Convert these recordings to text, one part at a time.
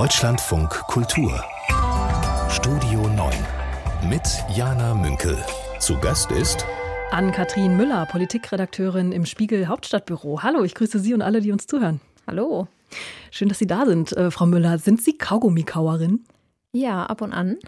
Deutschlandfunk Kultur Studio 9 mit Jana Münkel. Zu Gast ist Ann-Kathrin Müller, Politikredakteurin im Spiegel Hauptstadtbüro. Hallo, ich grüße Sie und alle, die uns zuhören. Hallo. Schön, dass Sie da sind, äh, Frau Müller. Sind Sie Kaugummikauerin? Ja, ab und an.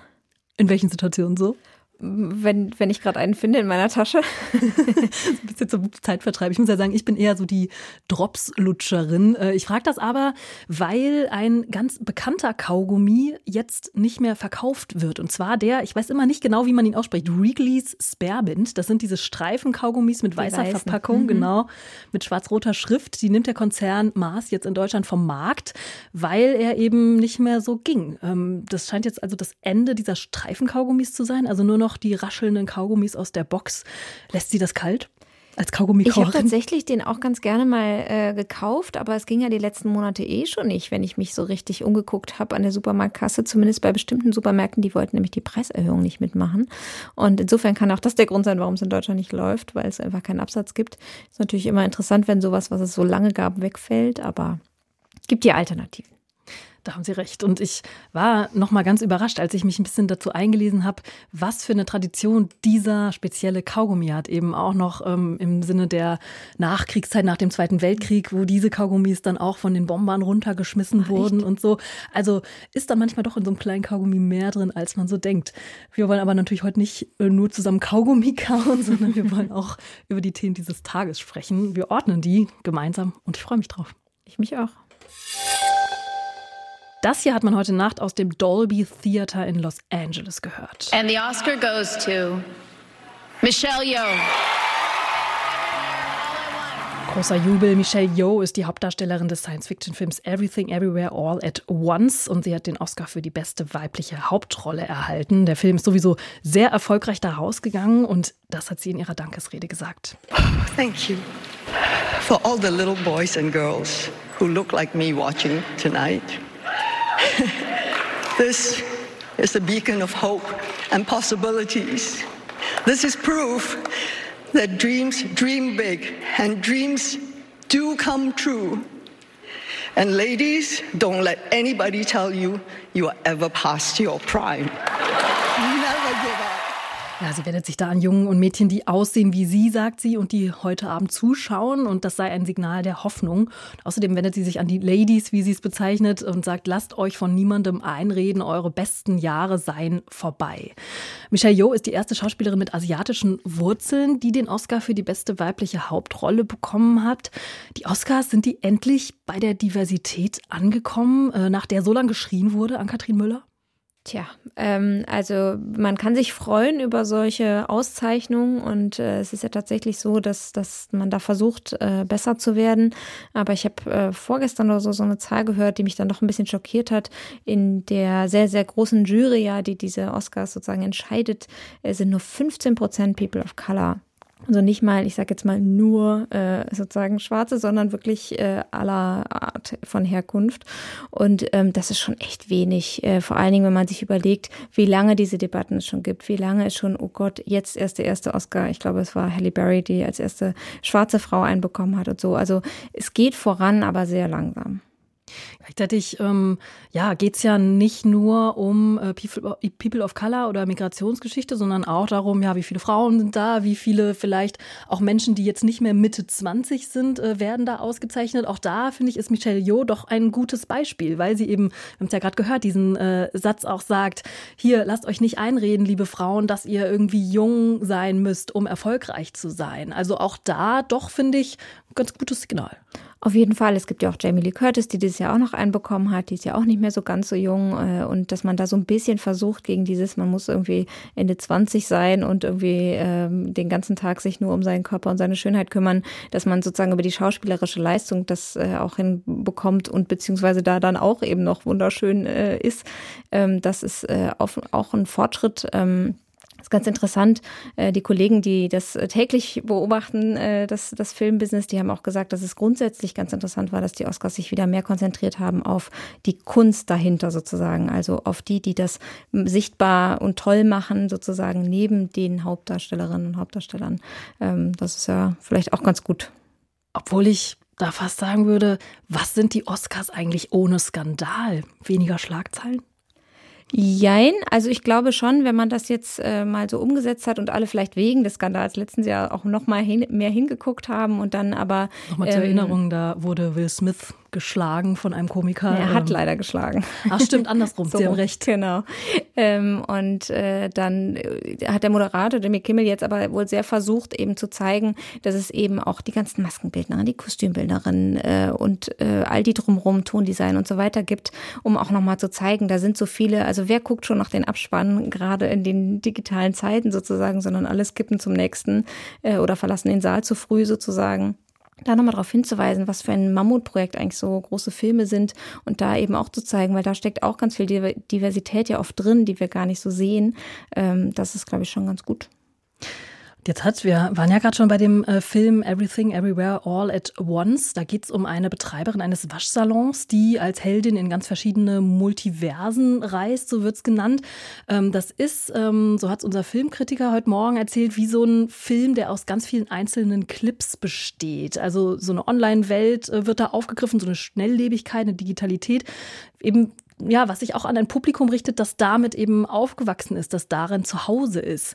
In welchen Situationen so? Wenn, wenn ich gerade einen finde in meiner Tasche. ein bisschen zum Zeitvertreib. Ich muss ja sagen, ich bin eher so die Drops-Lutscherin. Äh, ich frage das aber, weil ein ganz bekannter Kaugummi jetzt nicht mehr verkauft wird. Und zwar der, ich weiß immer nicht genau, wie man ihn ausspricht, Wrigley's Spearmint. Das sind diese Streifen-Kaugummis mit weißer Verpackung, mhm. genau, mit schwarz-roter Schrift. Die nimmt der Konzern Mars jetzt in Deutschland vom Markt, weil er eben nicht mehr so ging. Ähm, das scheint jetzt also das Ende dieser Streifen-Kaugummis zu sein. Also nur noch noch die raschelnden Kaugummis aus der Box. Lässt sie das kalt? Als Kaugummi Ich habe tatsächlich den auch ganz gerne mal äh, gekauft, aber es ging ja die letzten Monate eh schon nicht, wenn ich mich so richtig umgeguckt habe an der Supermarktkasse, zumindest bei bestimmten Supermärkten, die wollten nämlich die Preiserhöhung nicht mitmachen. Und insofern kann auch das der Grund sein, warum es in Deutschland nicht läuft, weil es einfach keinen Absatz gibt. Ist natürlich immer interessant, wenn sowas, was es so lange gab, wegfällt, aber es gibt ja Alternativen. Da haben Sie recht. Und ich war noch mal ganz überrascht, als ich mich ein bisschen dazu eingelesen habe, was für eine Tradition dieser spezielle Kaugummi hat. Eben auch noch ähm, im Sinne der Nachkriegszeit, nach dem Zweiten Weltkrieg, wo diese Kaugummis dann auch von den Bombern runtergeschmissen Ach, wurden echt? und so. Also ist da manchmal doch in so einem kleinen Kaugummi mehr drin, als man so denkt. Wir wollen aber natürlich heute nicht äh, nur zusammen Kaugummi kauen, sondern wir wollen auch über die Themen dieses Tages sprechen. Wir ordnen die gemeinsam und ich freue mich drauf. Ich mich auch. Das hier hat man heute Nacht aus dem Dolby Theater in Los Angeles gehört. And the Oscar goes to Michelle Yeoh. Großer Jubel. Michelle Yeoh ist die Hauptdarstellerin des Science-Fiction-Films Everything Everywhere All at Once und sie hat den Oscar für die beste weibliche Hauptrolle erhalten. Der Film ist sowieso sehr erfolgreich da rausgegangen und das hat sie in ihrer Dankesrede gesagt. Thank you for all the little boys and girls who look like me watching tonight. this is a beacon of hope and possibilities. This is proof that dreams dream big and dreams do come true. And ladies, don't let anybody tell you you are ever past your prime. Ja, sie wendet sich da an Jungen und Mädchen, die aussehen wie sie, sagt sie, und die heute Abend zuschauen. Und das sei ein Signal der Hoffnung. Außerdem wendet sie sich an die Ladies, wie sie es bezeichnet, und sagt, lasst euch von niemandem einreden, eure besten Jahre seien vorbei. Michelle Yeoh ist die erste Schauspielerin mit asiatischen Wurzeln, die den Oscar für die beste weibliche Hauptrolle bekommen hat. Die Oscars, sind die endlich bei der Diversität angekommen, äh, nach der so lange geschrien wurde an Katrin Müller? Tja, ähm, also man kann sich freuen über solche Auszeichnungen und äh, es ist ja tatsächlich so, dass, dass man da versucht, äh, besser zu werden. Aber ich habe äh, vorgestern oder so so eine Zahl gehört, die mich dann doch ein bisschen schockiert hat. In der sehr, sehr großen Jury, ja, die diese Oscars sozusagen entscheidet, äh, sind nur 15 Prozent People of Color also nicht mal, ich sage jetzt mal nur äh, sozusagen Schwarze, sondern wirklich äh, aller Art von Herkunft. Und ähm, das ist schon echt wenig. Äh, vor allen Dingen, wenn man sich überlegt, wie lange diese Debatten es schon gibt, wie lange es schon, oh Gott, jetzt erst der erste Oscar. Ich glaube, es war Halle Berry, die als erste schwarze Frau einbekommen hat und so. Also es geht voran, aber sehr langsam. Gleichzeitig ähm, ja, geht es ja nicht nur um äh, People of Color oder Migrationsgeschichte, sondern auch darum, ja, wie viele Frauen sind da, wie viele vielleicht auch Menschen, die jetzt nicht mehr Mitte 20 sind, äh, werden da ausgezeichnet. Auch da, finde ich, ist Michelle Yeoh doch ein gutes Beispiel, weil sie eben, wir haben es ja gerade gehört, diesen äh, Satz auch sagt, hier, lasst euch nicht einreden, liebe Frauen, dass ihr irgendwie jung sein müsst, um erfolgreich zu sein. Also auch da doch, finde ich, ein ganz gutes Signal. Auf jeden Fall. Es gibt ja auch Jamie Lee Curtis, die dieses Jahr auch noch einbekommen hat. Die ist ja auch nicht mehr so ganz so jung. Äh, und dass man da so ein bisschen versucht gegen dieses, man muss irgendwie Ende 20 sein und irgendwie ähm, den ganzen Tag sich nur um seinen Körper und seine Schönheit kümmern, dass man sozusagen über die schauspielerische Leistung das äh, auch hinbekommt und beziehungsweise da dann auch eben noch wunderschön äh, ist. Ähm, das ist äh, auch ein Fortschritt. Ähm, ganz interessant. Äh, die Kollegen, die das täglich beobachten, äh, das, das Filmbusiness, die haben auch gesagt, dass es grundsätzlich ganz interessant war, dass die Oscars sich wieder mehr konzentriert haben auf die Kunst dahinter sozusagen. Also auf die, die das sichtbar und toll machen, sozusagen neben den Hauptdarstellerinnen und Hauptdarstellern. Ähm, das ist ja vielleicht auch ganz gut. Obwohl ich da fast sagen würde, was sind die Oscars eigentlich ohne Skandal? Weniger Schlagzeilen? Jein, also ich glaube schon, wenn man das jetzt äh, mal so umgesetzt hat und alle vielleicht wegen des Skandals letztens Jahr auch noch mal hin, mehr hingeguckt haben und dann aber nochmal zur ähm, Erinnerung, da wurde Will Smith geschlagen von einem Komiker. Er hat ähm, leider geschlagen. Ach stimmt, andersrum, so, Sie haben recht. Genau. Ähm, und äh, dann äh, hat der Moderator, der Mick Kimmel, jetzt aber wohl sehr versucht, eben zu zeigen, dass es eben auch die ganzen Maskenbildnerinnen, die Kostümbildnerinnen äh, und äh, all die drumherum, Tondesign und so weiter gibt, um auch nochmal zu zeigen, da sind so viele, also wer guckt schon nach den Abspannen, gerade in den digitalen Zeiten sozusagen, sondern alles kippen zum nächsten äh, oder verlassen den Saal zu früh sozusagen da nochmal darauf hinzuweisen, was für ein Mammutprojekt eigentlich so große Filme sind und da eben auch zu zeigen, weil da steckt auch ganz viel Diversität ja oft drin, die wir gar nicht so sehen. Ähm, das ist, glaube ich, schon ganz gut. Jetzt hat, wir waren ja gerade schon bei dem äh, Film Everything Everywhere All at Once. Da geht es um eine Betreiberin eines Waschsalons, die als Heldin in ganz verschiedene Multiversen reist, so wird's genannt. Ähm, das ist, ähm, so hat's unser Filmkritiker heute Morgen erzählt, wie so ein Film, der aus ganz vielen einzelnen Clips besteht. Also so eine Online-Welt äh, wird da aufgegriffen, so eine Schnelllebigkeit, eine Digitalität. Eben ja, was sich auch an ein Publikum richtet, das damit eben aufgewachsen ist, das darin zu Hause ist.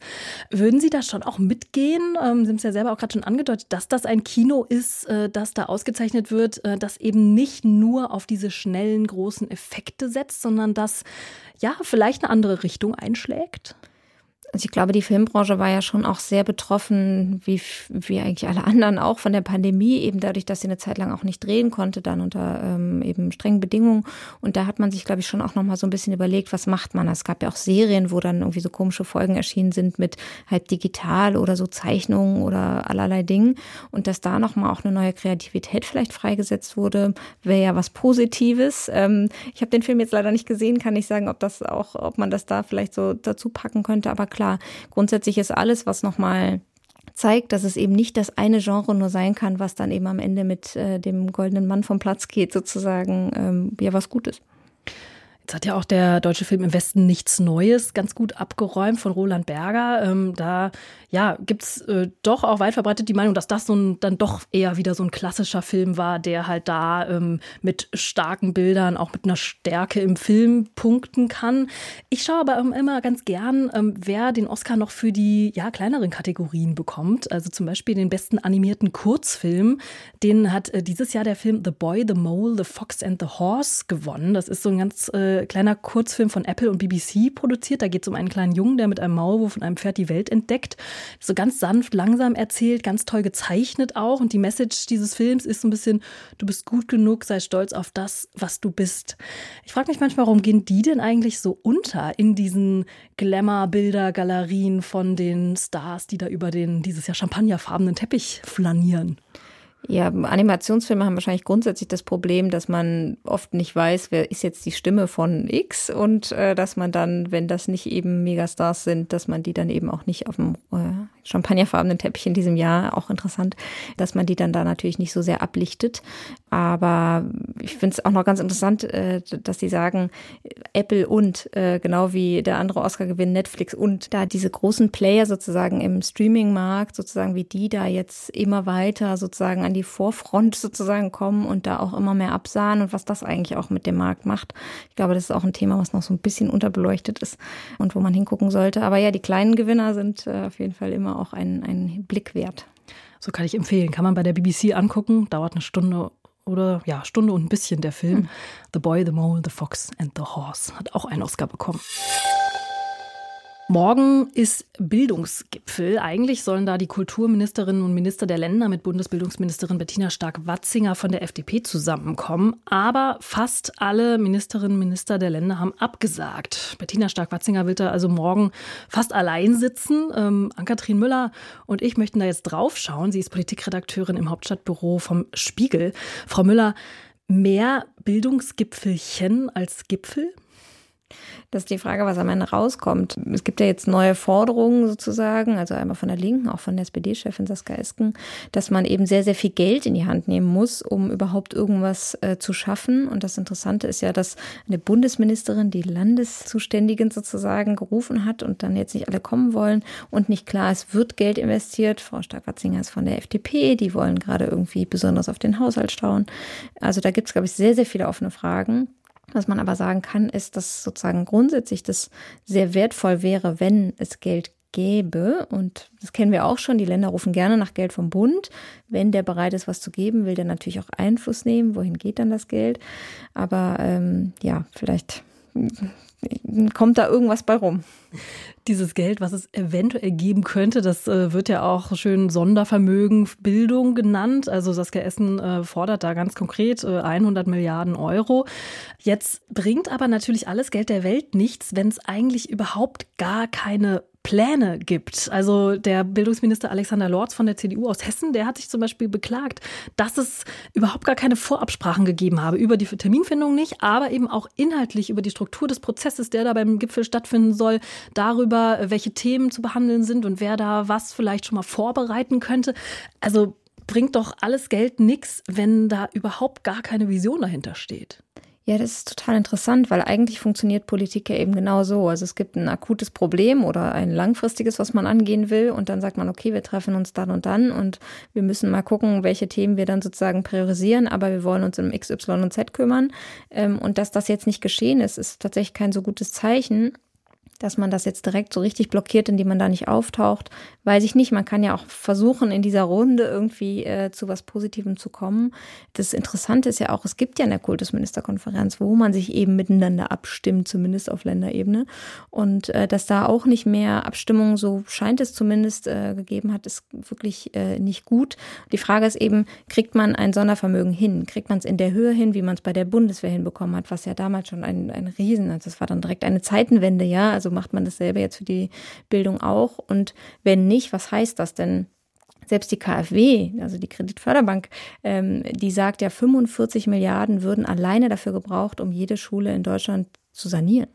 Würden Sie da schon auch mitgehen? Ähm, Sie haben es ja selber auch gerade schon angedeutet, dass das ein Kino ist, äh, das da ausgezeichnet wird, äh, das eben nicht nur auf diese schnellen, großen Effekte setzt, sondern das ja vielleicht eine andere Richtung einschlägt? Also ich glaube, die Filmbranche war ja schon auch sehr betroffen, wie, wie eigentlich alle anderen auch von der Pandemie, eben dadurch, dass sie eine Zeit lang auch nicht drehen konnte, dann unter ähm, eben strengen Bedingungen. Und da hat man sich, glaube ich, schon auch nochmal so ein bisschen überlegt, was macht man? Es gab ja auch Serien, wo dann irgendwie so komische Folgen erschienen sind mit halt digital oder so Zeichnungen oder allerlei Dingen. Und dass da nochmal auch eine neue Kreativität vielleicht freigesetzt wurde, wäre ja was Positives. Ähm, ich habe den Film jetzt leider nicht gesehen, kann nicht sagen, ob das auch, ob man das da vielleicht so dazu packen könnte. Aber klar, grundsätzlich ist alles, was nochmal zeigt, dass es eben nicht das eine Genre nur sein kann, was dann eben am Ende mit äh, dem goldenen Mann vom Platz geht, sozusagen, ähm, ja, was Gutes. Jetzt hat ja auch der deutsche Film im Westen nichts Neues ganz gut abgeräumt von Roland Berger. Ähm, da ja, gibt es äh, doch auch weit verbreitet die Meinung, dass das so ein, dann doch eher wieder so ein klassischer Film war, der halt da ähm, mit starken Bildern, auch mit einer Stärke im Film punkten kann. Ich schaue aber immer ganz gern, ähm, wer den Oscar noch für die ja, kleineren Kategorien bekommt. Also zum Beispiel den besten animierten Kurzfilm. Den hat äh, dieses Jahr der Film The Boy, The Mole, The Fox and the Horse gewonnen. Das ist so ein ganz äh, kleiner Kurzfilm von Apple und BBC produziert. Da geht es um einen kleinen Jungen, der mit einem Maulwurf und einem Pferd die Welt entdeckt so ganz sanft, langsam erzählt, ganz toll gezeichnet auch. Und die Message dieses Films ist so ein bisschen, du bist gut genug, sei stolz auf das, was du bist. Ich frage mich manchmal, warum gehen die denn eigentlich so unter in diesen Glamour-Bilder-Galerien von den Stars, die da über den dieses Jahr champagnerfarbenen Teppich flanieren? Ja, Animationsfilme haben wahrscheinlich grundsätzlich das Problem, dass man oft nicht weiß, wer ist jetzt die Stimme von X und äh, dass man dann, wenn das nicht eben Megastars sind, dass man die dann eben auch nicht auf dem äh, champagnerfarbenen Teppich in diesem Jahr, auch interessant, dass man die dann da natürlich nicht so sehr ablichtet. Aber ich finde es auch noch ganz interessant, äh, dass sie sagen, Apple und, äh, genau wie der andere Oscar-Gewinn Netflix und da diese großen Player sozusagen im Streaming-Markt, sozusagen wie die da jetzt immer weiter sozusagen an die Vorfront sozusagen kommen und da auch immer mehr absahen und was das eigentlich auch mit dem Markt macht. Ich glaube, das ist auch ein Thema, was noch so ein bisschen unterbeleuchtet ist und wo man hingucken sollte. Aber ja, die kleinen Gewinner sind äh, auf jeden Fall immer auch ein, ein Blick wert. So kann ich empfehlen. Kann man bei der BBC angucken. Dauert eine Stunde oder ja, Stunde und ein bisschen der Film. Hm. The Boy, the Mole, the Fox and the Horse hat auch einen Oscar bekommen. Morgen ist Bildungsgipfel. Eigentlich sollen da die Kulturministerinnen und Minister der Länder mit Bundesbildungsministerin Bettina Stark-Watzinger von der FDP zusammenkommen. Aber fast alle Ministerinnen und Minister der Länder haben abgesagt. Bettina Stark-Watzinger will da also morgen fast allein sitzen. Ähm, Ann-Kathrin Müller und ich möchten da jetzt drauf schauen. Sie ist Politikredakteurin im Hauptstadtbüro vom Spiegel. Frau Müller, mehr Bildungsgipfelchen als Gipfel? Das ist die Frage, was am Ende rauskommt. Es gibt ja jetzt neue Forderungen sozusagen, also einmal von der Linken, auch von der SPD-Chefin Saskia Esken, dass man eben sehr, sehr viel Geld in die Hand nehmen muss, um überhaupt irgendwas äh, zu schaffen. Und das Interessante ist ja, dass eine Bundesministerin die Landeszuständigen sozusagen gerufen hat und dann jetzt nicht alle kommen wollen und nicht klar, es wird Geld investiert. Frau Stark-Watzinger ist von der FDP, die wollen gerade irgendwie besonders auf den Haushalt schauen. Also da gibt es, glaube ich, sehr, sehr viele offene Fragen. Was man aber sagen kann, ist, dass sozusagen grundsätzlich das sehr wertvoll wäre, wenn es Geld gäbe. Und das kennen wir auch schon. Die Länder rufen gerne nach Geld vom Bund. Wenn der bereit ist, was zu geben, will der natürlich auch Einfluss nehmen. Wohin geht dann das Geld? Aber ähm, ja, vielleicht kommt da irgendwas bei rum. Dieses Geld, was es eventuell geben könnte, das äh, wird ja auch schön Sondervermögen Bildung genannt. Also Saskia Essen äh, fordert da ganz konkret äh, 100 Milliarden Euro. Jetzt bringt aber natürlich alles Geld der Welt nichts, wenn es eigentlich überhaupt gar keine Pläne gibt. Also der Bildungsminister Alexander Lorz von der CDU aus Hessen, der hat sich zum Beispiel beklagt, dass es überhaupt gar keine Vorabsprachen gegeben habe über die Terminfindung nicht, aber eben auch inhaltlich über die Struktur des Prozesses, der da beim Gipfel stattfinden soll, darüber, welche Themen zu behandeln sind und wer da was vielleicht schon mal vorbereiten könnte. Also bringt doch alles Geld nichts, wenn da überhaupt gar keine Vision dahinter steht. Ja, das ist total interessant, weil eigentlich funktioniert Politik ja eben genau so. Also es gibt ein akutes Problem oder ein langfristiges, was man angehen will und dann sagt man, okay, wir treffen uns dann und dann und wir müssen mal gucken, welche Themen wir dann sozusagen priorisieren, aber wir wollen uns um X, Y und Z kümmern. Ähm, und dass das jetzt nicht geschehen ist, ist tatsächlich kein so gutes Zeichen dass man das jetzt direkt so richtig blockiert, indem man da nicht auftaucht, weiß ich nicht. Man kann ja auch versuchen, in dieser Runde irgendwie äh, zu was Positivem zu kommen. Das Interessante ist ja auch, es gibt ja eine Kultusministerkonferenz, wo man sich eben miteinander abstimmt, zumindest auf Länderebene. Und äh, dass da auch nicht mehr Abstimmung, so scheint es zumindest, äh, gegeben hat, ist wirklich äh, nicht gut. Die Frage ist eben, kriegt man ein Sondervermögen hin? Kriegt man es in der Höhe hin, wie man es bei der Bundeswehr hinbekommen hat, was ja damals schon ein, ein Riesen, also das war dann direkt eine Zeitenwende, ja, also also macht man dasselbe jetzt für die Bildung auch? Und wenn nicht, was heißt das denn? Selbst die KfW, also die Kreditförderbank, ähm, die sagt ja, 45 Milliarden würden alleine dafür gebraucht, um jede Schule in Deutschland zu sanieren.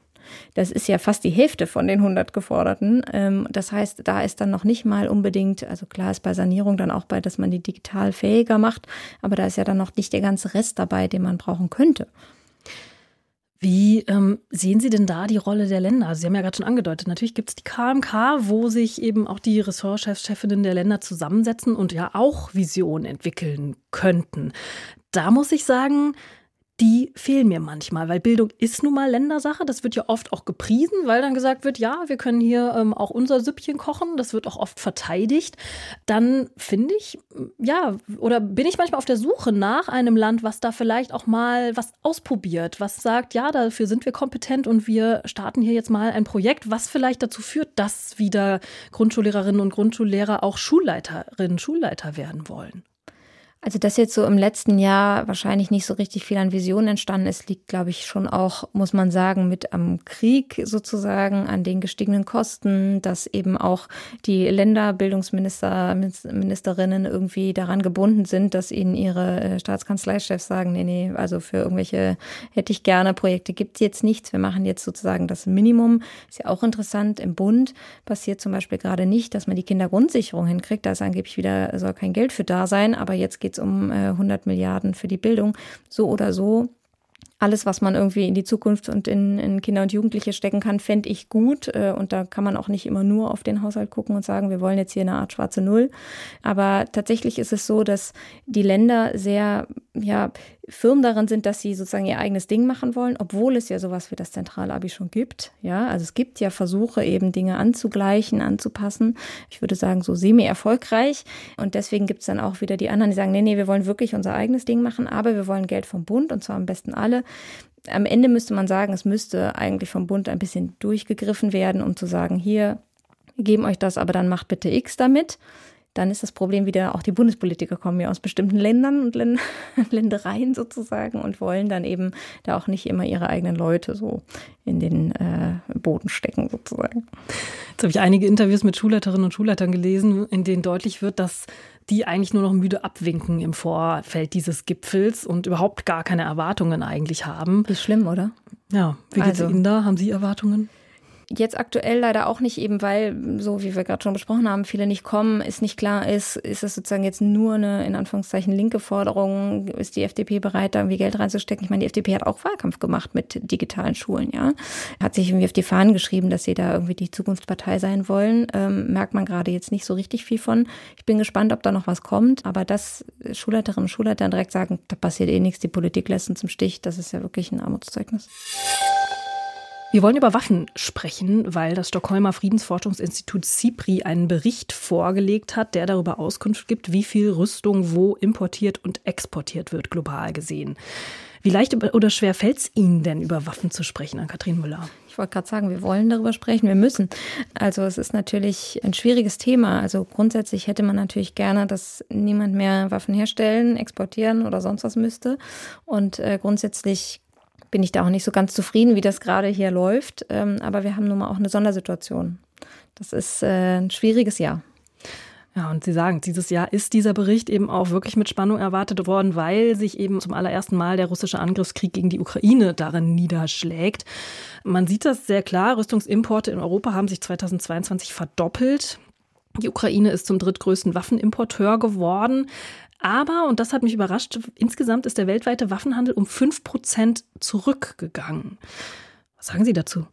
Das ist ja fast die Hälfte von den 100 geforderten. Ähm, das heißt, da ist dann noch nicht mal unbedingt, also klar ist bei Sanierung dann auch bei, dass man die digital fähiger macht, aber da ist ja dann noch nicht der ganze Rest dabei, den man brauchen könnte. Wie ähm, sehen Sie denn da die Rolle der Länder? Also Sie haben ja gerade schon angedeutet, natürlich gibt es die KMK, wo sich eben auch die Ressortchefs, Chefinnen der Länder zusammensetzen und ja auch Visionen entwickeln könnten. Da muss ich sagen, die fehlen mir manchmal, weil Bildung ist nun mal Ländersache. Das wird ja oft auch gepriesen, weil dann gesagt wird, ja, wir können hier ähm, auch unser Süppchen kochen. Das wird auch oft verteidigt. Dann finde ich, ja, oder bin ich manchmal auf der Suche nach einem Land, was da vielleicht auch mal was ausprobiert, was sagt, ja, dafür sind wir kompetent und wir starten hier jetzt mal ein Projekt, was vielleicht dazu führt, dass wieder Grundschullehrerinnen und Grundschullehrer auch Schulleiterinnen, Schulleiter werden wollen. Also, dass jetzt so im letzten Jahr wahrscheinlich nicht so richtig viel an Visionen entstanden ist, liegt, glaube ich, schon auch, muss man sagen, mit am Krieg sozusagen, an den gestiegenen Kosten, dass eben auch die Länderbildungsminister, Ministerinnen irgendwie daran gebunden sind, dass ihnen ihre äh, Staatskanzleichefs sagen, nee, nee, also für irgendwelche hätte ich gerne Projekte gibt es jetzt nichts. Wir machen jetzt sozusagen das Minimum. Ist ja auch interessant. Im Bund passiert zum Beispiel gerade nicht, dass man die Kindergrundsicherung hinkriegt. Da ist angeblich wieder, soll kein Geld für da sein, aber jetzt geht geht es um äh, 100 Milliarden für die Bildung. So oder so alles, was man irgendwie in die Zukunft und in, in Kinder und Jugendliche stecken kann, fände ich gut. Äh, und da kann man auch nicht immer nur auf den Haushalt gucken und sagen, wir wollen jetzt hier eine Art schwarze Null. Aber tatsächlich ist es so, dass die Länder sehr ja, firm darin sind, dass sie sozusagen ihr eigenes Ding machen wollen, obwohl es ja sowas wie das Zentralabi schon gibt. Ja, also es gibt ja Versuche, eben Dinge anzugleichen, anzupassen. Ich würde sagen, so semi-erfolgreich. Und deswegen gibt es dann auch wieder die anderen, die sagen, nee, nee, wir wollen wirklich unser eigenes Ding machen, aber wir wollen Geld vom Bund und zwar am besten alle. Am Ende müsste man sagen, es müsste eigentlich vom Bund ein bisschen durchgegriffen werden, um zu sagen, hier, geben euch das, aber dann macht bitte X damit dann ist das Problem wieder, auch die Bundespolitiker kommen ja aus bestimmten Ländern und Ländereien sozusagen und wollen dann eben da auch nicht immer ihre eigenen Leute so in den äh, Boden stecken sozusagen. Jetzt habe ich einige Interviews mit Schulleiterinnen und Schulleitern gelesen, in denen deutlich wird, dass die eigentlich nur noch müde abwinken im Vorfeld dieses Gipfels und überhaupt gar keine Erwartungen eigentlich haben. Wie schlimm, oder? Ja, wie geht's also, Ihnen da? Haben Sie Erwartungen? Jetzt aktuell leider auch nicht, eben weil, so wie wir gerade schon besprochen haben, viele nicht kommen, ist nicht klar ist, ist es sozusagen jetzt nur eine, in Anführungszeichen, linke Forderung, ist die FDP bereit, da irgendwie Geld reinzustecken? Ich meine, die FDP hat auch Wahlkampf gemacht mit digitalen Schulen, ja. Hat sich irgendwie auf die Fahnen geschrieben, dass sie da irgendwie die Zukunftspartei sein wollen. Ähm, merkt man gerade jetzt nicht so richtig viel von. Ich bin gespannt, ob da noch was kommt, aber dass Schulleiterinnen und Schulleiter direkt sagen, da passiert eh nichts, die Politik lässt uns im Stich, das ist ja wirklich ein Armutszeugnis. Wir wollen über Waffen sprechen, weil das Stockholmer Friedensforschungsinstitut CIPRI einen Bericht vorgelegt hat, der darüber Auskunft gibt, wie viel Rüstung wo importiert und exportiert wird, global gesehen. Wie leicht oder schwer fällt es Ihnen denn, über Waffen zu sprechen, an Kathrin Müller? Ich wollte gerade sagen, wir wollen darüber sprechen, wir müssen. Also es ist natürlich ein schwieriges Thema. Also grundsätzlich hätte man natürlich gerne, dass niemand mehr Waffen herstellen, exportieren oder sonst was müsste. Und äh, grundsätzlich bin ich da auch nicht so ganz zufrieden, wie das gerade hier läuft. Ähm, aber wir haben nun mal auch eine Sondersituation. Das ist äh, ein schwieriges Jahr. Ja, und Sie sagen, dieses Jahr ist dieser Bericht eben auch wirklich mit Spannung erwartet worden, weil sich eben zum allerersten Mal der russische Angriffskrieg gegen die Ukraine darin niederschlägt. Man sieht das sehr klar. Rüstungsimporte in Europa haben sich 2022 verdoppelt. Die Ukraine ist zum drittgrößten Waffenimporteur geworden. Aber, und das hat mich überrascht, insgesamt ist der weltweite Waffenhandel um 5 Prozent zurückgegangen. Was sagen Sie dazu?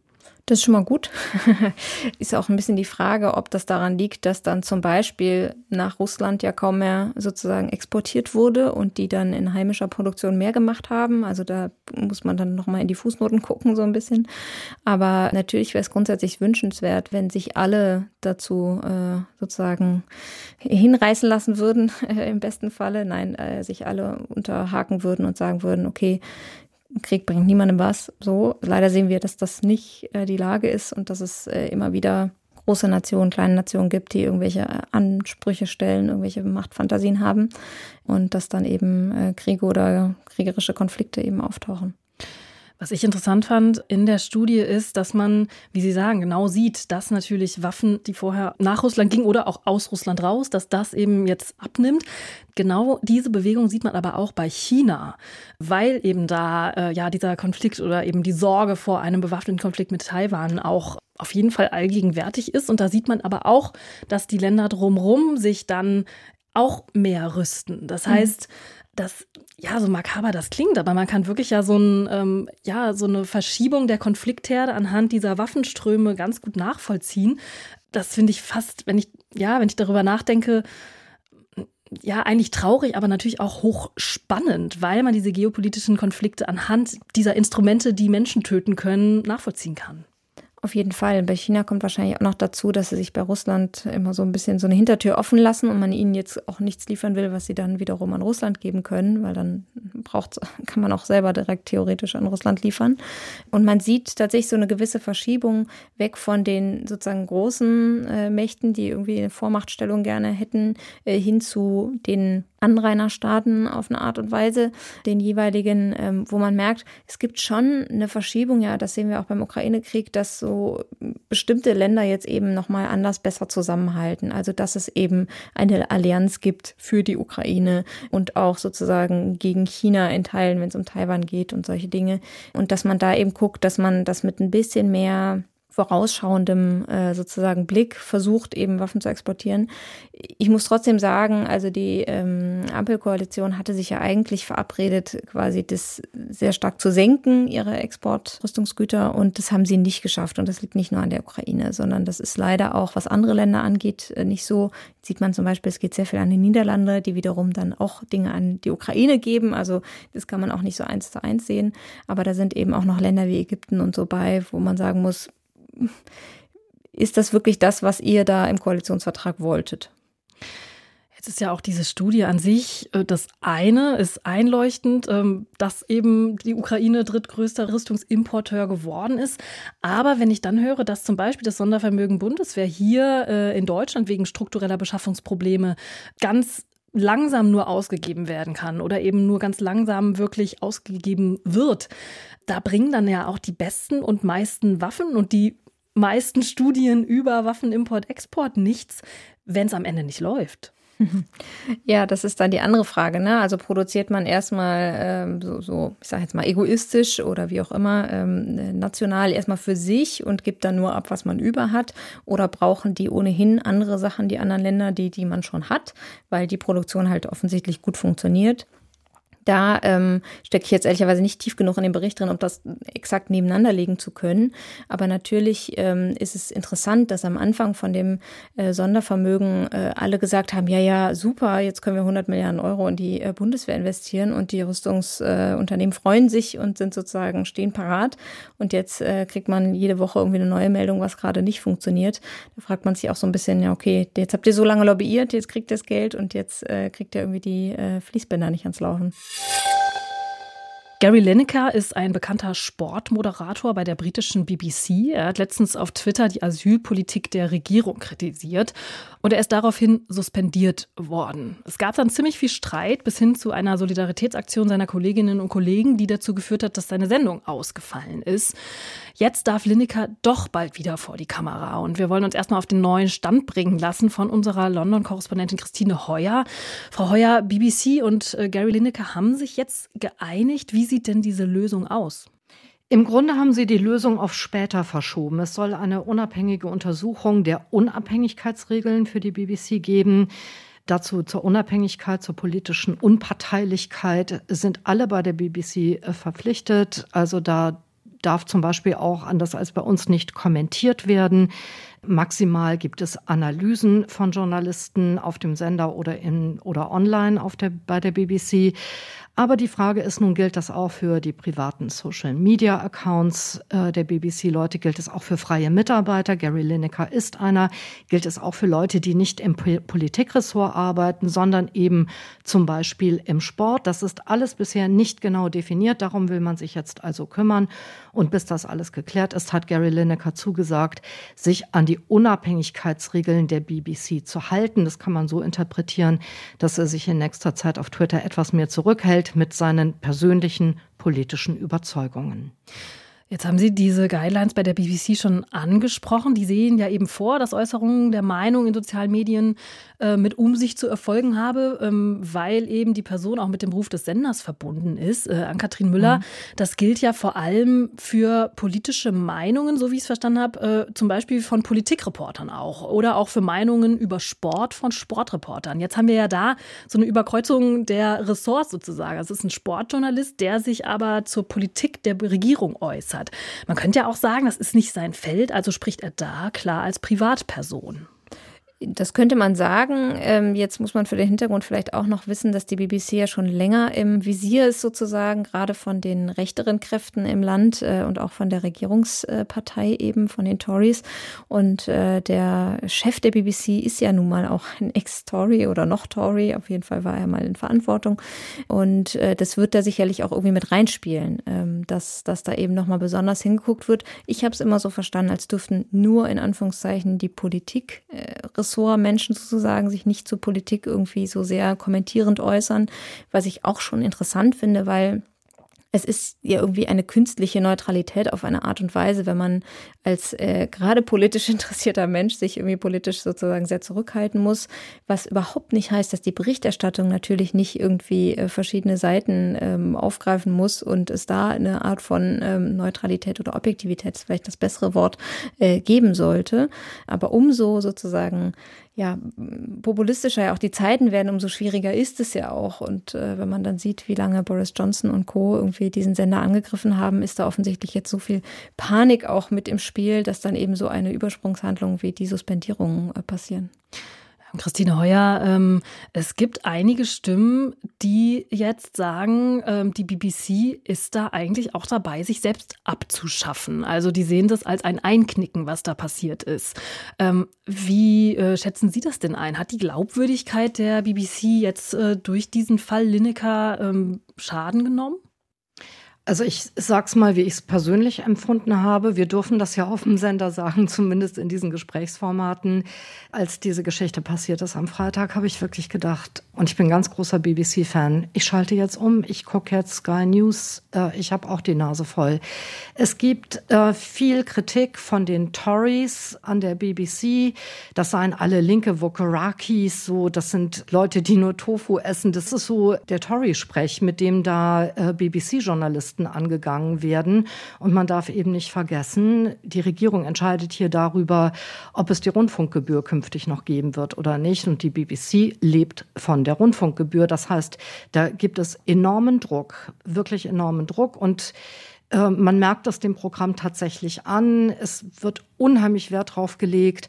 Das ist schon mal gut. ist auch ein bisschen die Frage, ob das daran liegt, dass dann zum Beispiel nach Russland ja kaum mehr sozusagen exportiert wurde und die dann in heimischer Produktion mehr gemacht haben. Also da muss man dann nochmal in die Fußnoten gucken, so ein bisschen. Aber natürlich wäre es grundsätzlich wünschenswert, wenn sich alle dazu äh, sozusagen hinreißen lassen würden, im besten Falle. Nein, äh, sich alle unterhaken würden und sagen würden, okay, Krieg bringt niemandem was. So, leider sehen wir, dass das nicht äh, die Lage ist und dass es äh, immer wieder große Nationen, kleine Nationen gibt, die irgendwelche äh, Ansprüche stellen, irgendwelche Machtfantasien haben und dass dann eben äh, Kriege oder kriegerische Konflikte eben auftauchen. Was ich interessant fand in der Studie ist, dass man, wie Sie sagen, genau sieht, dass natürlich Waffen, die vorher nach Russland gingen oder auch aus Russland raus, dass das eben jetzt abnimmt. Genau diese Bewegung sieht man aber auch bei China, weil eben da äh, ja dieser Konflikt oder eben die Sorge vor einem bewaffneten Konflikt mit Taiwan auch auf jeden Fall allgegenwärtig ist. Und da sieht man aber auch, dass die Länder drumherum sich dann auch mehr rüsten. Das mhm. heißt, das, ja, so makaber das klingt, aber man kann wirklich ja so, ein, ähm, ja, so eine Verschiebung der Konfliktherde anhand dieser Waffenströme ganz gut nachvollziehen. Das finde ich fast, wenn ich, ja, wenn ich darüber nachdenke, ja, eigentlich traurig, aber natürlich auch hochspannend, weil man diese geopolitischen Konflikte anhand dieser Instrumente, die Menschen töten können, nachvollziehen kann. Auf jeden Fall. Bei China kommt wahrscheinlich auch noch dazu, dass sie sich bei Russland immer so ein bisschen so eine Hintertür offen lassen und man ihnen jetzt auch nichts liefern will, was sie dann wiederum an Russland geben können, weil dann braucht, kann man auch selber direkt theoretisch an Russland liefern. Und man sieht tatsächlich so eine gewisse Verschiebung weg von den sozusagen großen äh, Mächten, die irgendwie eine Vormachtstellung gerne hätten, äh, hin zu den Anrainerstaaten auf eine Art und Weise, den jeweiligen, ähm, wo man merkt, es gibt schon eine Verschiebung, ja, das sehen wir auch beim Ukraine-Krieg, dass so bestimmte Länder jetzt eben nochmal anders besser zusammenhalten. Also, dass es eben eine Allianz gibt für die Ukraine und auch sozusagen gegen China in Teilen, wenn es um Taiwan geht und solche Dinge. Und dass man da eben guckt, dass man das mit ein bisschen mehr vorausschauendem äh, sozusagen Blick versucht, eben Waffen zu exportieren. Ich muss trotzdem sagen, also die ähm, Ampelkoalition hatte sich ja eigentlich verabredet, quasi das sehr stark zu senken, ihre Exportrüstungsgüter, und das haben sie nicht geschafft. Und das liegt nicht nur an der Ukraine, sondern das ist leider auch, was andere Länder angeht, äh, nicht so. Jetzt sieht man zum Beispiel, es geht sehr viel an die Niederlande, die wiederum dann auch Dinge an die Ukraine geben. Also das kann man auch nicht so eins zu eins sehen. Aber da sind eben auch noch Länder wie Ägypten und so bei, wo man sagen muss, ist das wirklich das, was ihr da im Koalitionsvertrag wolltet? Jetzt ist ja auch diese Studie an sich, äh, das eine ist einleuchtend, ähm, dass eben die Ukraine drittgrößter Rüstungsimporteur geworden ist. Aber wenn ich dann höre, dass zum Beispiel das Sondervermögen Bundeswehr hier äh, in Deutschland wegen struktureller Beschaffungsprobleme ganz langsam nur ausgegeben werden kann oder eben nur ganz langsam wirklich ausgegeben wird, da bringen dann ja auch die besten und meisten Waffen und die meisten Studien über Waffenimport-Export nichts, wenn es am Ende nicht läuft. Ja, das ist dann die andere Frage. Ne? Also produziert man erstmal ähm, so, so, ich sage jetzt mal egoistisch oder wie auch immer, ähm, national erstmal für sich und gibt dann nur ab, was man über hat? Oder brauchen die ohnehin andere Sachen, die anderen Länder, die, die man schon hat, weil die Produktion halt offensichtlich gut funktioniert? Da ähm, stecke ich jetzt ehrlicherweise nicht tief genug in den Bericht drin, um das exakt nebeneinander legen zu können. Aber natürlich ähm, ist es interessant, dass am Anfang von dem äh, Sondervermögen äh, alle gesagt haben, ja, ja, super, jetzt können wir 100 Milliarden Euro in die äh, Bundeswehr investieren und die Rüstungsunternehmen freuen sich und sind sozusagen stehen parat. Und jetzt äh, kriegt man jede Woche irgendwie eine neue Meldung, was gerade nicht funktioniert. Da fragt man sich auch so ein bisschen, ja, okay, jetzt habt ihr so lange lobbyiert, jetzt kriegt ihr das Geld und jetzt äh, kriegt ihr irgendwie die äh, Fließbänder nicht ans Laufen. you Gary Lineker ist ein bekannter Sportmoderator bei der britischen BBC. Er hat letztens auf Twitter die Asylpolitik der Regierung kritisiert und er ist daraufhin suspendiert worden. Es gab dann ziemlich viel Streit bis hin zu einer Solidaritätsaktion seiner Kolleginnen und Kollegen, die dazu geführt hat, dass seine Sendung ausgefallen ist. Jetzt darf Lineker doch bald wieder vor die Kamera und wir wollen uns erstmal auf den neuen Stand bringen lassen von unserer London-Korrespondentin Christine Heuer. Frau Heuer, BBC und äh, Gary Lineker haben sich jetzt geeinigt, wie sieht denn diese Lösung aus? Im Grunde haben sie die Lösung auf später verschoben. Es soll eine unabhängige Untersuchung der Unabhängigkeitsregeln für die BBC geben. Dazu zur Unabhängigkeit, zur politischen Unparteilichkeit sind alle bei der BBC äh, verpflichtet. Also da darf zum Beispiel auch anders als bei uns nicht kommentiert werden. Maximal gibt es Analysen von Journalisten auf dem Sender oder in oder online auf der, bei der BBC. Aber die Frage ist nun, gilt das auch für die privaten Social-Media-Accounts äh, der BBC-Leute? Gilt es auch für freie Mitarbeiter? Gary Lineker ist einer. Gilt es auch für Leute, die nicht im Politikressort arbeiten, sondern eben zum Beispiel im Sport? Das ist alles bisher nicht genau definiert. Darum will man sich jetzt also kümmern. Und bis das alles geklärt ist, hat Gary Lineker zugesagt, sich an die Unabhängigkeitsregeln der BBC zu halten. Das kann man so interpretieren, dass er sich in nächster Zeit auf Twitter etwas mehr zurückhält mit seinen persönlichen politischen Überzeugungen. Jetzt haben Sie diese Guidelines bei der BBC schon angesprochen. Die sehen ja eben vor, dass Äußerungen der Meinung in sozialen Medien äh, mit Umsicht zu erfolgen habe, ähm, weil eben die Person auch mit dem Ruf des Senders verbunden ist. Äh, an Kathrin Müller, mhm. das gilt ja vor allem für politische Meinungen, so wie ich es verstanden habe, äh, zum Beispiel von Politikreportern auch oder auch für Meinungen über Sport von Sportreportern. Jetzt haben wir ja da so eine Überkreuzung der Ressorts sozusagen. Es ist ein Sportjournalist, der sich aber zur Politik der Regierung äußert hat. Man könnte ja auch sagen, das ist nicht sein Feld, also spricht er da klar als Privatperson. Das könnte man sagen. Ähm, jetzt muss man für den Hintergrund vielleicht auch noch wissen, dass die BBC ja schon länger im Visier ist, sozusagen, gerade von den rechteren Kräften im Land äh, und auch von der Regierungspartei eben, von den Tories. Und äh, der Chef der BBC ist ja nun mal auch ein Ex-Tory oder noch Tory. Auf jeden Fall war er mal in Verantwortung. Und äh, das wird da sicherlich auch irgendwie mit reinspielen, ähm, dass, dass da eben nochmal besonders hingeguckt wird. Ich habe es immer so verstanden, als dürften nur in Anführungszeichen die Politik Ressortmenschen sozusagen sich nicht zur Politik irgendwie so sehr kommentierend äußern, was ich auch schon interessant finde, weil es ist ja irgendwie eine künstliche Neutralität auf eine Art und Weise, wenn man als äh, gerade politisch interessierter Mensch sich irgendwie politisch sozusagen sehr zurückhalten muss, was überhaupt nicht heißt, dass die Berichterstattung natürlich nicht irgendwie äh, verschiedene Seiten ähm, aufgreifen muss und es da eine Art von ähm, Neutralität oder Objektivität, ist vielleicht das bessere Wort, äh, geben sollte. Aber umso sozusagen ja, populistischer ja auch die Zeiten werden, umso schwieriger ist es ja auch. Und äh, wenn man dann sieht, wie lange Boris Johnson und Co. irgendwie diesen Sender angegriffen haben, ist da offensichtlich jetzt so viel Panik auch mit im Spiel, dass dann eben so eine Übersprungshandlung wie die Suspendierung äh, passieren. Christine Heuer, ähm, es gibt einige Stimmen, die jetzt sagen, ähm, die BBC ist da eigentlich auch dabei, sich selbst abzuschaffen. Also die sehen das als ein Einknicken, was da passiert ist. Ähm, wie äh, schätzen Sie das denn ein? Hat die Glaubwürdigkeit der BBC jetzt äh, durch diesen Fall Lineker ähm, Schaden genommen? Also ich sag's mal, wie ich es persönlich empfunden habe. Wir dürfen das ja auf dem Sender sagen, zumindest in diesen Gesprächsformaten. Als diese Geschichte passiert ist am Freitag, habe ich wirklich gedacht, und ich bin ganz großer BBC-Fan, ich schalte jetzt um, ich gucke jetzt Sky News, äh, ich habe auch die Nase voll. Es gibt äh, viel Kritik von den Tories an der BBC. Das seien alle linke Wokerakis, so, das sind Leute, die nur Tofu essen. Das ist so der Tory-Sprech, mit dem da äh, BBC-Journalisten Journalisten angegangen werden. Und man darf eben nicht vergessen, die Regierung entscheidet hier darüber, ob es die Rundfunkgebühr künftig noch geben wird oder nicht. Und die BBC lebt von der Rundfunkgebühr. Das heißt, da gibt es enormen Druck, wirklich enormen Druck. Und äh, man merkt das dem Programm tatsächlich an. Es wird unheimlich Wert drauf gelegt,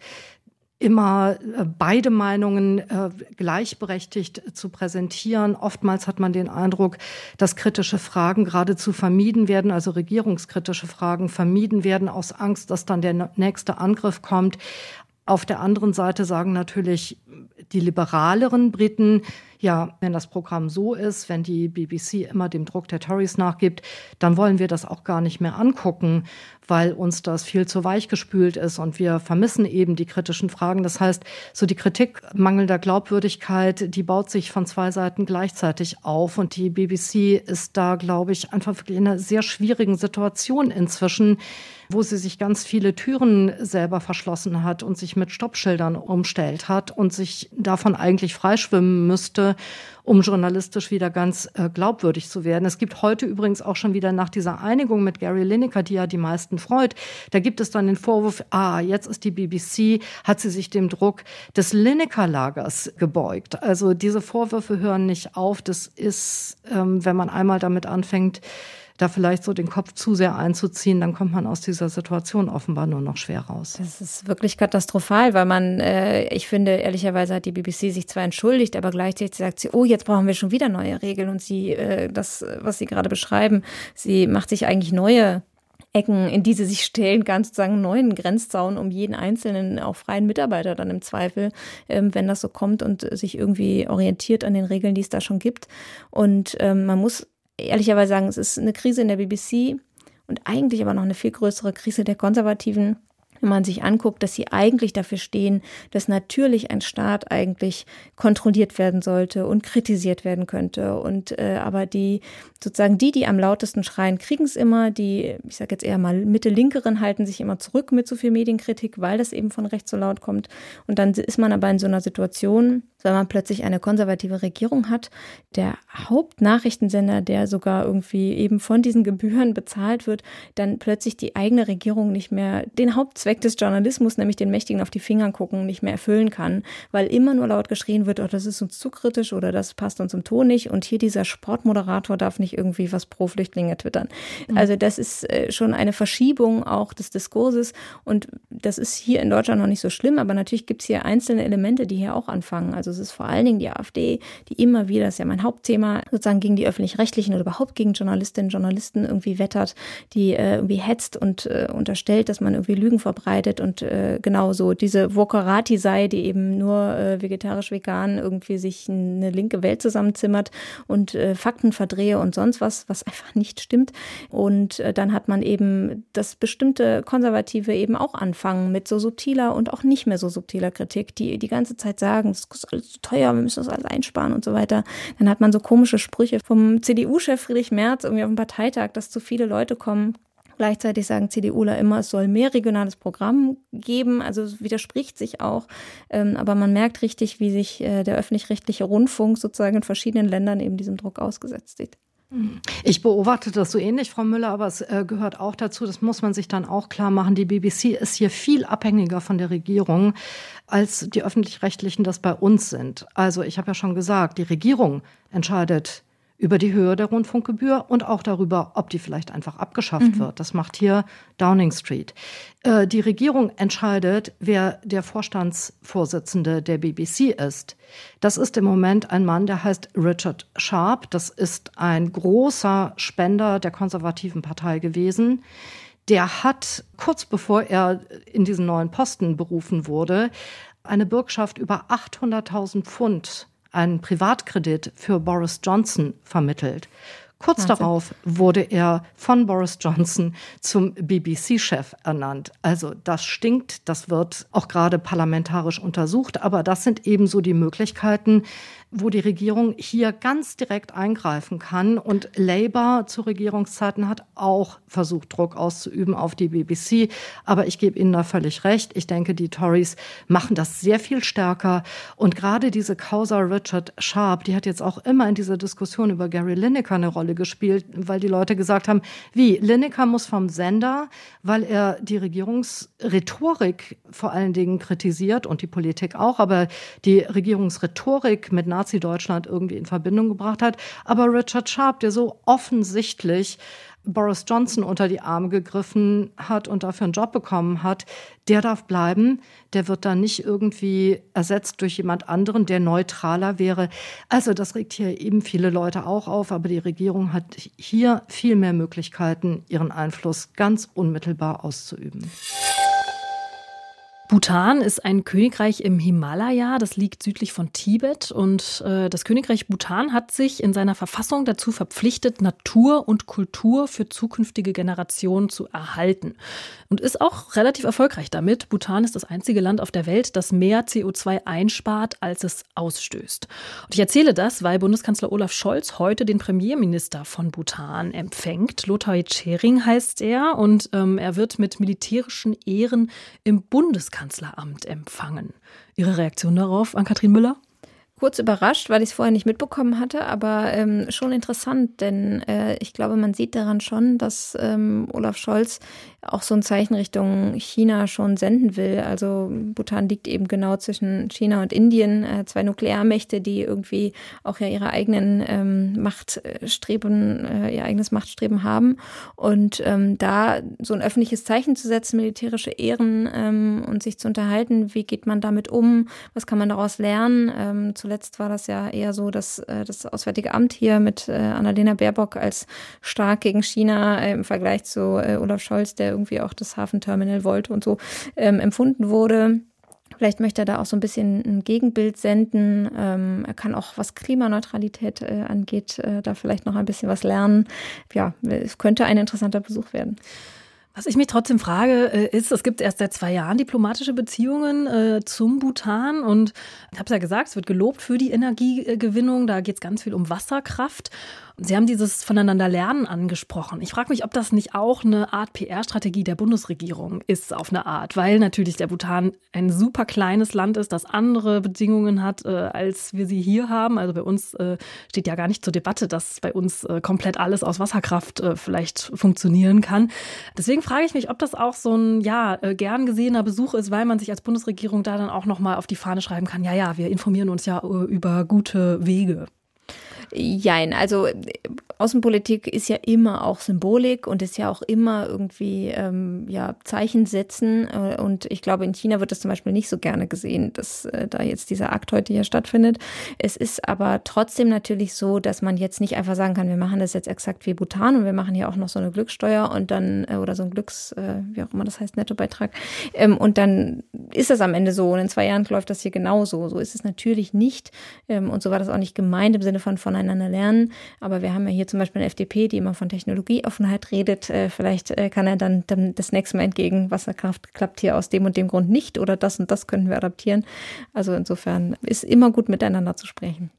immer äh, beide Meinungen äh, gleichberechtigt zu präsentieren. Oftmals hat man den Eindruck, dass kritische Fragen geradezu vermieden werden, also regierungskritische Fragen vermieden werden aus Angst, dass dann der nächste Angriff kommt. Auf der anderen Seite sagen natürlich die liberaleren Briten, ja, wenn das Programm so ist, wenn die BBC immer dem Druck der Tories nachgibt, dann wollen wir das auch gar nicht mehr angucken, weil uns das viel zu weich gespült ist und wir vermissen eben die kritischen Fragen. Das heißt, so die Kritik mangelnder Glaubwürdigkeit, die baut sich von zwei Seiten gleichzeitig auf und die BBC ist da, glaube ich, einfach wirklich in einer sehr schwierigen Situation inzwischen, wo sie sich ganz viele Türen selber verschlossen hat und sich mit Stoppschildern umstellt hat und sich davon eigentlich freischwimmen müsste, um journalistisch wieder ganz äh, glaubwürdig zu werden. Es gibt heute übrigens auch schon wieder nach dieser Einigung mit Gary Lineker, die ja die meisten freut, da gibt es dann den Vorwurf, ah, jetzt ist die BBC, hat sie sich dem Druck des Lineker-Lagers gebeugt. Also diese Vorwürfe hören nicht auf. Das ist, ähm, wenn man einmal damit anfängt, da vielleicht so den Kopf zu sehr einzuziehen, dann kommt man aus dieser Situation offenbar nur noch schwer raus. Das ist wirklich katastrophal, weil man, äh, ich finde, ehrlicherweise hat die BBC sich zwar entschuldigt, aber gleichzeitig sagt sie, oh, jetzt brauchen wir schon wieder neue Regeln und sie, äh, das, was Sie gerade beschreiben, sie macht sich eigentlich neue Ecken, in die sie sich stellen kann, sozusagen neuen Grenzzaun um jeden einzelnen, auch freien Mitarbeiter dann im Zweifel, ähm, wenn das so kommt und sich irgendwie orientiert an den Regeln, die es da schon gibt. Und ähm, man muss ehrlicherweise sagen, es ist eine Krise in der BBC und eigentlich aber noch eine viel größere Krise der Konservativen wenn man sich anguckt, dass sie eigentlich dafür stehen, dass natürlich ein Staat eigentlich kontrolliert werden sollte und kritisiert werden könnte. Und äh, aber die sozusagen die, die am lautesten schreien, kriegen es immer. Die, ich sage jetzt eher mal Mitte-Linkeren halten sich immer zurück mit so viel Medienkritik, weil das eben von rechts so laut kommt. Und dann ist man aber in so einer Situation, wenn man plötzlich eine konservative Regierung hat, der Hauptnachrichtensender, der sogar irgendwie eben von diesen Gebühren bezahlt wird, dann plötzlich die eigene Regierung nicht mehr den Hauptzweck des Journalismus, nämlich den Mächtigen auf die Finger gucken, nicht mehr erfüllen kann, weil immer nur laut geschrien wird, oh, das ist uns zu kritisch oder das passt uns im Ton nicht und hier dieser Sportmoderator darf nicht irgendwie was pro Flüchtlinge twittern. Mhm. Also das ist äh, schon eine Verschiebung auch des Diskurses und das ist hier in Deutschland noch nicht so schlimm, aber natürlich gibt es hier einzelne Elemente, die hier auch anfangen. Also es ist vor allen Dingen die AfD, die immer wieder, das ist ja mein Hauptthema, sozusagen gegen die öffentlich-rechtlichen oder überhaupt gegen Journalistinnen und Journalisten irgendwie wettert, die äh, irgendwie hetzt und äh, unterstellt, dass man irgendwie Lügen verbreitet und äh, genau so diese Vokarati sei, die eben nur äh, vegetarisch-vegan irgendwie sich eine linke Welt zusammenzimmert und äh, Fakten verdrehe und sonst was, was einfach nicht stimmt. Und äh, dann hat man eben das bestimmte Konservative eben auch anfangen mit so subtiler und auch nicht mehr so subtiler Kritik, die die ganze Zeit sagen, es ist alles zu teuer, wir müssen das alles einsparen und so weiter. Dann hat man so komische Sprüche vom CDU-Chef Friedrich Merz irgendwie auf dem Parteitag, dass zu viele Leute kommen. Gleichzeitig sagen CDUler immer, es soll mehr regionales Programm geben. Also es widerspricht sich auch. Ähm, aber man merkt richtig, wie sich äh, der öffentlich-rechtliche Rundfunk sozusagen in verschiedenen Ländern eben diesem Druck ausgesetzt sieht. Ich beobachte das so ähnlich, Frau Müller, aber es äh, gehört auch dazu, das muss man sich dann auch klar machen. Die BBC ist hier viel abhängiger von der Regierung, als die öffentlich-rechtlichen das bei uns sind. Also ich habe ja schon gesagt, die Regierung entscheidet über die Höhe der Rundfunkgebühr und auch darüber, ob die vielleicht einfach abgeschafft mhm. wird. Das macht hier Downing Street. Äh, die Regierung entscheidet, wer der Vorstandsvorsitzende der BBC ist. Das ist im Moment ein Mann, der heißt Richard Sharp. Das ist ein großer Spender der konservativen Partei gewesen. Der hat kurz bevor er in diesen neuen Posten berufen wurde, eine Bürgschaft über 800.000 Pfund einen Privatkredit für Boris Johnson vermittelt. Kurz Wahnsinn. darauf wurde er von Boris Johnson zum BBC-Chef ernannt. Also das stinkt, das wird auch gerade parlamentarisch untersucht, aber das sind ebenso die Möglichkeiten, wo die Regierung hier ganz direkt eingreifen kann. Und Labour zu Regierungszeiten hat auch versucht, Druck auszuüben auf die BBC. Aber ich gebe Ihnen da völlig recht. Ich denke, die Tories machen das sehr viel stärker. Und gerade diese Causa Richard Sharp, die hat jetzt auch immer in dieser Diskussion über Gary Lineker eine Rolle gespielt, weil die Leute gesagt haben, wie, Lineker muss vom Sender, weil er die Regierungsrhetorik vor allen Dingen kritisiert und die Politik auch, aber die Regierungsrhetorik mit Nazi-Deutschland irgendwie in Verbindung gebracht hat. Aber Richard Sharp, der so offensichtlich Boris Johnson unter die Arme gegriffen hat und dafür einen Job bekommen hat, der darf bleiben. Der wird dann nicht irgendwie ersetzt durch jemand anderen, der neutraler wäre. Also das regt hier eben viele Leute auch auf, aber die Regierung hat hier viel mehr Möglichkeiten, ihren Einfluss ganz unmittelbar auszuüben. Bhutan ist ein Königreich im Himalaya, das liegt südlich von Tibet. Und äh, das Königreich Bhutan hat sich in seiner Verfassung dazu verpflichtet, Natur und Kultur für zukünftige Generationen zu erhalten. Und ist auch relativ erfolgreich damit. Bhutan ist das einzige Land auf der Welt, das mehr CO2 einspart, als es ausstößt. Und ich erzähle das, weil Bundeskanzler Olaf Scholz heute den Premierminister von Bhutan empfängt. Lothar Tschering heißt er und ähm, er wird mit militärischen Ehren im Bundeskanzleramt Bundeskanzleramt empfangen. Ihre Reaktion darauf, an Kathrin Müller? Kurz überrascht, weil ich es vorher nicht mitbekommen hatte, aber ähm, schon interessant, denn äh, ich glaube, man sieht daran schon, dass ähm, Olaf Scholz auch so ein Zeichen Richtung China schon senden will. Also Bhutan liegt eben genau zwischen China und Indien, äh, zwei Nuklearmächte, die irgendwie auch ja ihre eigenen ähm, Machtstreben, äh, ihr eigenes Machtstreben haben. Und ähm, da so ein öffentliches Zeichen zu setzen, militärische Ehren ähm, und sich zu unterhalten, wie geht man damit um, was kann man daraus lernen. Ähm, zuletzt war das ja eher so, dass äh, das Auswärtige Amt hier mit äh, Annalena Baerbock als stark gegen China äh, im Vergleich zu äh, Olaf Scholz, der irgendwie auch das Hafenterminal wollte und so ähm, empfunden wurde. Vielleicht möchte er da auch so ein bisschen ein Gegenbild senden. Ähm, er kann auch, was Klimaneutralität äh, angeht, äh, da vielleicht noch ein bisschen was lernen. Ja, es könnte ein interessanter Besuch werden. Was ich mich trotzdem frage, äh, ist, es gibt erst seit zwei Jahren diplomatische Beziehungen äh, zum Bhutan und ich habe es ja gesagt, es wird gelobt für die Energiegewinnung, da geht es ganz viel um Wasserkraft. Sie haben dieses Voneinander lernen angesprochen. Ich frage mich, ob das nicht auch eine Art PR-Strategie der Bundesregierung ist, auf eine Art, weil natürlich der Bhutan ein super kleines Land ist, das andere Bedingungen hat, äh, als wir sie hier haben. Also bei uns äh, steht ja gar nicht zur Debatte, dass bei uns äh, komplett alles aus Wasserkraft äh, vielleicht funktionieren kann. Deswegen frage ich mich, ob das auch so ein ja äh, gern gesehener Besuch ist, weil man sich als Bundesregierung da dann auch noch mal auf die Fahne schreiben kann. Ja, ja, wir informieren uns ja äh, über gute Wege. Jein, also Außenpolitik ist ja immer auch Symbolik und ist ja auch immer irgendwie ähm, ja, Zeichen setzen. Äh, und ich glaube, in China wird das zum Beispiel nicht so gerne gesehen, dass äh, da jetzt dieser Akt heute hier stattfindet. Es ist aber trotzdem natürlich so, dass man jetzt nicht einfach sagen kann, wir machen das jetzt exakt wie Bhutan und wir machen hier auch noch so eine Glückssteuer und dann, äh, oder so ein Glücks, äh, wie auch immer das heißt, Nettobeitrag. Ähm, und dann ist das am Ende so und in zwei Jahren läuft das hier genauso. So ist es natürlich nicht. Ähm, und so war das auch nicht gemeint im Sinne von voneinander lernen. Aber wir haben ja hier zum Beispiel eine FDP, die immer von Technologieoffenheit redet. Äh, vielleicht äh, kann er dann, dann das nächste Mal entgegen, Wasserkraft klappt hier aus dem und dem Grund nicht oder das und das könnten wir adaptieren. Also insofern ist immer gut miteinander zu sprechen.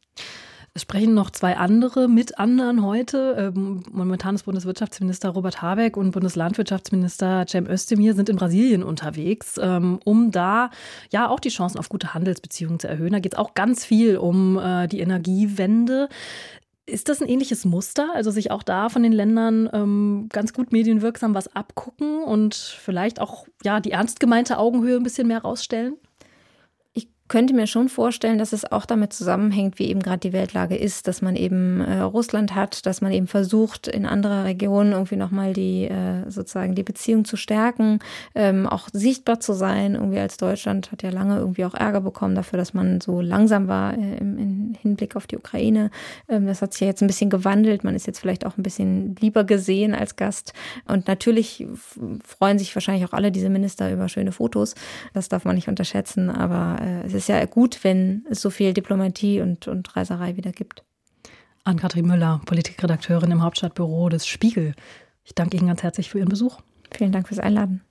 Es sprechen noch zwei andere mit anderen heute. Ähm, momentan ist Bundeswirtschaftsminister Robert Habeck und Bundeslandwirtschaftsminister Cem Özdemir sind in Brasilien unterwegs, ähm, um da ja auch die Chancen auf gute Handelsbeziehungen zu erhöhen. Da geht es auch ganz viel um äh, die Energiewende. Ist das ein ähnliches Muster? Also sich auch da von den Ländern ähm, ganz gut medienwirksam was abgucken und vielleicht auch ja die ernst gemeinte Augenhöhe ein bisschen mehr rausstellen? Könnte mir schon vorstellen, dass es auch damit zusammenhängt, wie eben gerade die Weltlage ist, dass man eben äh, Russland hat, dass man eben versucht, in anderer Regionen irgendwie nochmal die äh, sozusagen die Beziehung zu stärken, ähm, auch sichtbar zu sein. Irgendwie als Deutschland hat ja lange irgendwie auch Ärger bekommen dafür, dass man so langsam war äh, im, im, Hinblick auf die Ukraine. Ähm, das hat sich ja jetzt ein bisschen gewandelt. Man ist jetzt vielleicht auch ein bisschen lieber gesehen als Gast. Und natürlich freuen sich wahrscheinlich auch alle diese Minister über schöne Fotos. Das darf man nicht unterschätzen, aber äh, es ist ist ja gut, wenn es so viel Diplomatie und, und Reiserei wieder gibt. Ann-Kathrin Müller, Politikredakteurin im Hauptstadtbüro des Spiegel. Ich danke Ihnen ganz herzlich für Ihren Besuch. Vielen Dank fürs Einladen.